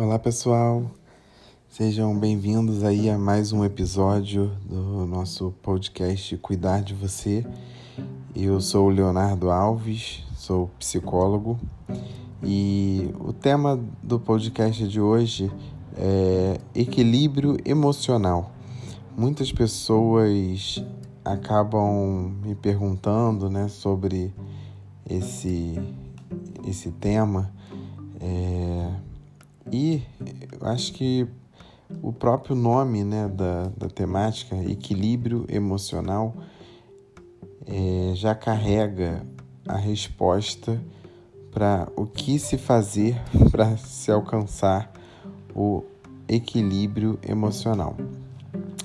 Olá pessoal, sejam bem-vindos aí a mais um episódio do nosso podcast Cuidar de Você. Eu sou o Leonardo Alves, sou psicólogo e o tema do podcast de hoje é equilíbrio emocional. Muitas pessoas acabam me perguntando né, sobre esse, esse tema. É, e acho que o próprio nome né, da, da temática, equilíbrio emocional, é, já carrega a resposta para o que se fazer para se alcançar o equilíbrio emocional.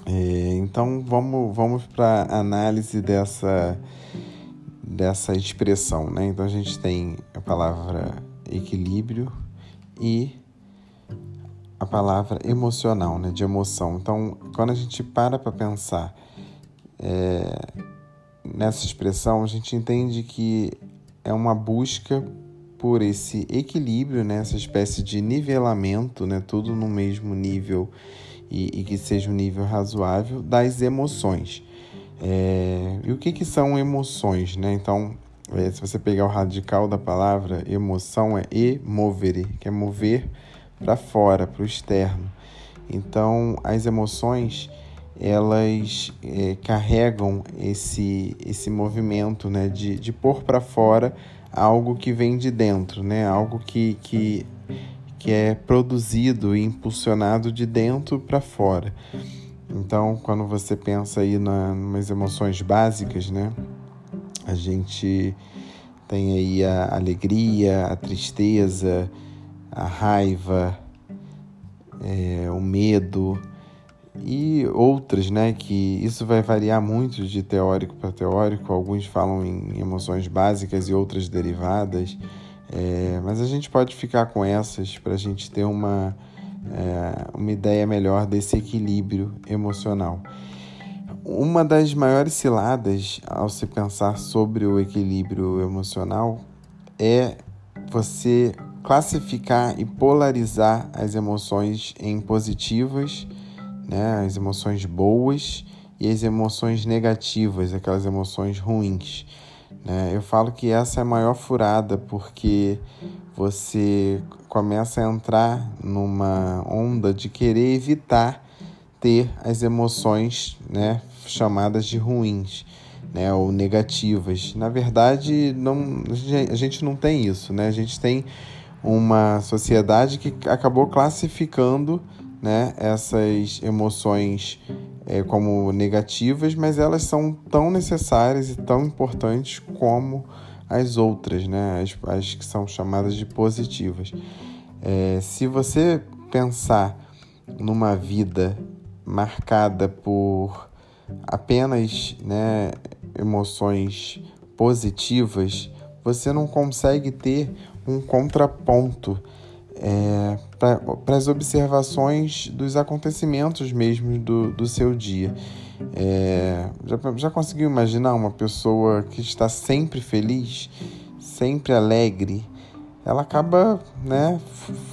É, então vamos, vamos para a análise dessa, dessa expressão. Né? Então a gente tem a palavra equilíbrio e a palavra emocional, né, de emoção. Então, quando a gente para para pensar é, nessa expressão, a gente entende que é uma busca por esse equilíbrio, né, essa espécie de nivelamento, né, tudo no mesmo nível e, e que seja um nível razoável das emoções. É, e o que, que são emoções? Né? Então, é, se você pegar o radical da palavra emoção, é emovere, que é mover para fora, para o externo. Então, as emoções elas é, carregam esse, esse movimento né, de, de pôr para fora algo que vem de dentro, né, algo que, que, que é produzido e impulsionado de dentro para fora. Então, quando você pensa aí na, nas emoções básicas, né, a gente tem aí a alegria, a tristeza, a raiva, é, o medo e outras, né? Que isso vai variar muito de teórico para teórico. Alguns falam em emoções básicas e outras derivadas, é, mas a gente pode ficar com essas para a gente ter uma, é, uma ideia melhor desse equilíbrio emocional. Uma das maiores ciladas ao se pensar sobre o equilíbrio emocional é você classificar e polarizar as emoções em positivas, né, as emoções boas e as emoções negativas, aquelas emoções ruins. Né? Eu falo que essa é a maior furada porque você começa a entrar numa onda de querer evitar ter as emoções né, chamadas de ruins né, ou negativas. Na verdade, não, a gente não tem isso, né? A gente tem uma sociedade que acabou classificando né, essas emoções é, como negativas, mas elas são tão necessárias e tão importantes como as outras, né, as, as que são chamadas de positivas. É, se você pensar numa vida marcada por apenas né, emoções positivas, você não consegue ter um contraponto é, para as observações dos acontecimentos mesmo do, do seu dia. É, já, já conseguiu imaginar uma pessoa que está sempre feliz, sempre alegre? Ela acaba, né,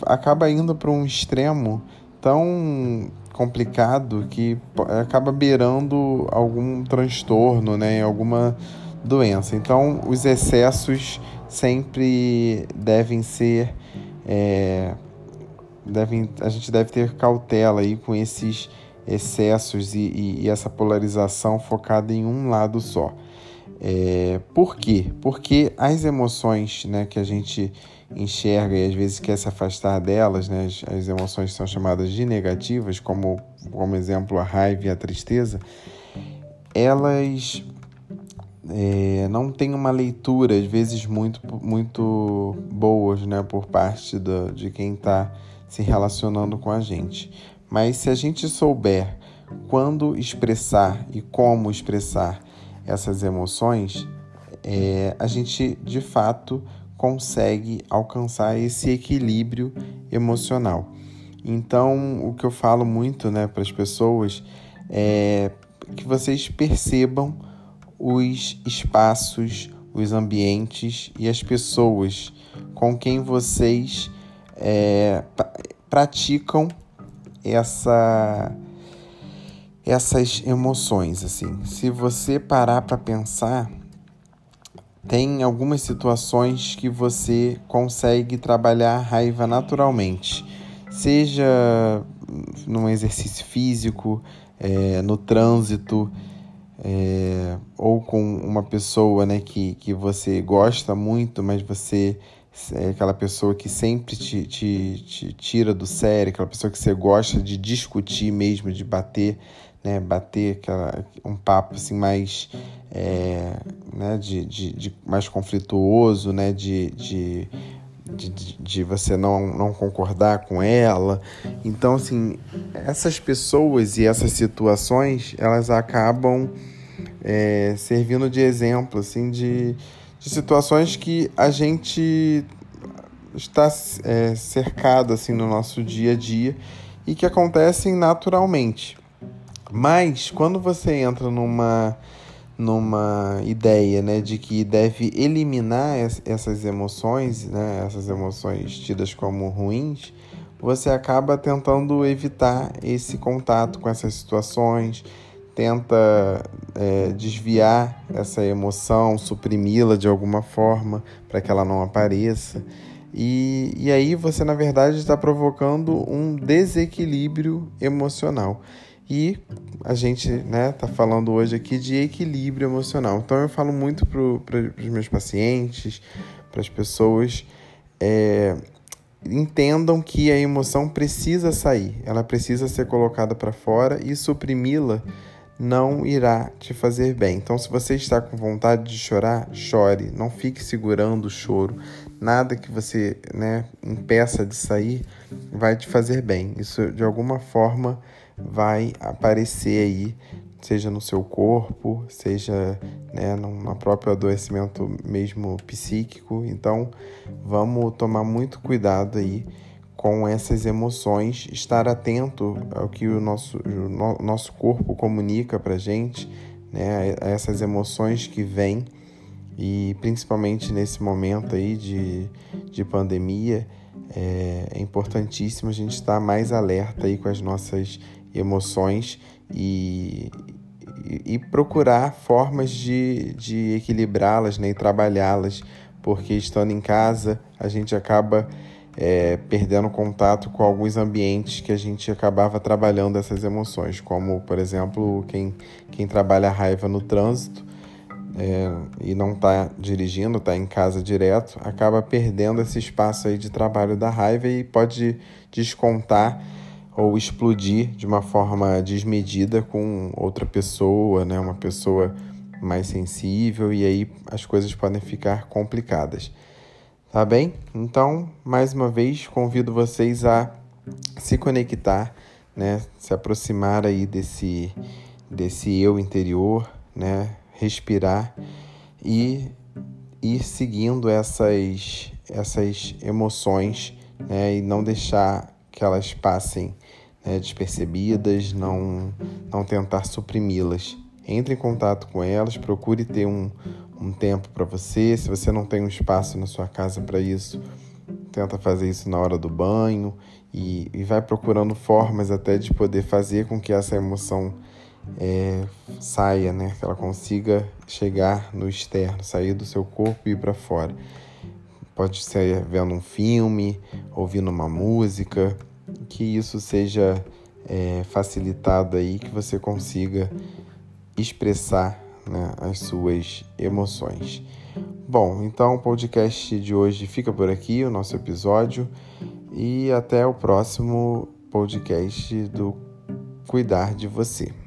acaba indo para um extremo tão complicado que acaba beirando algum transtorno, né, alguma doença. Então, os excessos sempre devem ser. É, devem, a gente deve ter cautela aí com esses excessos e, e, e essa polarização focada em um lado só. É, por quê? Porque as emoções né, que a gente enxerga e às vezes quer se afastar delas, né, as, as emoções são chamadas de negativas, como, como exemplo a raiva e a tristeza, elas é, não tem uma leitura, às vezes, muito, muito boas né, por parte do, de quem está se relacionando com a gente. Mas se a gente souber quando expressar e como expressar essas emoções, é, a gente de fato consegue alcançar esse equilíbrio emocional. Então, o que eu falo muito né, para as pessoas é que vocês percebam os espaços, os ambientes e as pessoas com quem vocês é, praticam essa essas emoções assim. Se você parar para pensar, tem algumas situações que você consegue trabalhar a raiva naturalmente, seja num exercício físico, é, no trânsito, é, ou com uma pessoa né, que, que você gosta muito, mas você é aquela pessoa que sempre te, te, te tira do sério, aquela pessoa que você gosta de discutir mesmo, de bater, né, bater aquela, um papo assim mais é, né, de, de, de, mais conflituoso, né, de, de, de, de, você não, não concordar com ela. Então, assim, essas pessoas e essas situações, elas acabam é, servindo de exemplo, assim, de, de situações que a gente está é, cercado, assim, no nosso dia a dia e que acontecem naturalmente. Mas, quando você entra numa numa ideia né, de que deve eliminar essas emoções, né, essas emoções tidas como ruins, você acaba tentando evitar esse contato com essas situações, tenta é, desviar essa emoção, suprimi-la de alguma forma para que ela não apareça. E, e aí você, na verdade, está provocando um desequilíbrio emocional. E a gente né, tá falando hoje aqui de equilíbrio emocional. Então eu falo muito para os meus pacientes, para as pessoas, é, entendam que a emoção precisa sair, ela precisa ser colocada para fora e suprimi-la não irá te fazer bem. Então, se você está com vontade de chorar, chore. Não fique segurando o choro. Nada que você né, impeça de sair vai te fazer bem. Isso, de alguma forma, vai aparecer aí, seja no seu corpo, seja né, no próprio adoecimento mesmo psíquico. Então, vamos tomar muito cuidado aí com essas emoções, estar atento ao que o nosso, o nosso corpo comunica para gente, né, a essas emoções que vêm e principalmente nesse momento aí de, de pandemia, é, é importantíssimo a gente estar mais alerta aí com as nossas emoções e, e, e procurar formas de, de equilibrá-las né, e trabalhá-las, porque estando em casa a gente acaba é, perdendo contato com alguns ambientes que a gente acabava trabalhando essas emoções, como por exemplo quem, quem trabalha raiva no trânsito é, e não está dirigindo, está em casa direto, acaba perdendo esse espaço aí de trabalho da raiva e pode descontar ou explodir de uma forma desmedida com outra pessoa, né? Uma pessoa mais sensível e aí as coisas podem ficar complicadas. Tá bem? Então, mais uma vez, convido vocês a se conectar, né? Se aproximar aí desse desse eu interior, né? Respirar e ir seguindo essas essas emoções, né? E não deixar que elas passem né, despercebidas, não, não tentar suprimi-las. Entre em contato com elas, procure ter um, um tempo para você. Se você não tem um espaço na sua casa para isso, tenta fazer isso na hora do banho e, e vai procurando formas até de poder fazer com que essa emoção é, saia, né? Que ela consiga chegar no externo, sair do seu corpo e ir para fora. Pode ser vendo um filme, ouvindo uma música, que isso seja é, facilitado aí, que você consiga expressar né, as suas emoções. Bom, então o podcast de hoje fica por aqui, o nosso episódio, e até o próximo podcast do Cuidar de Você.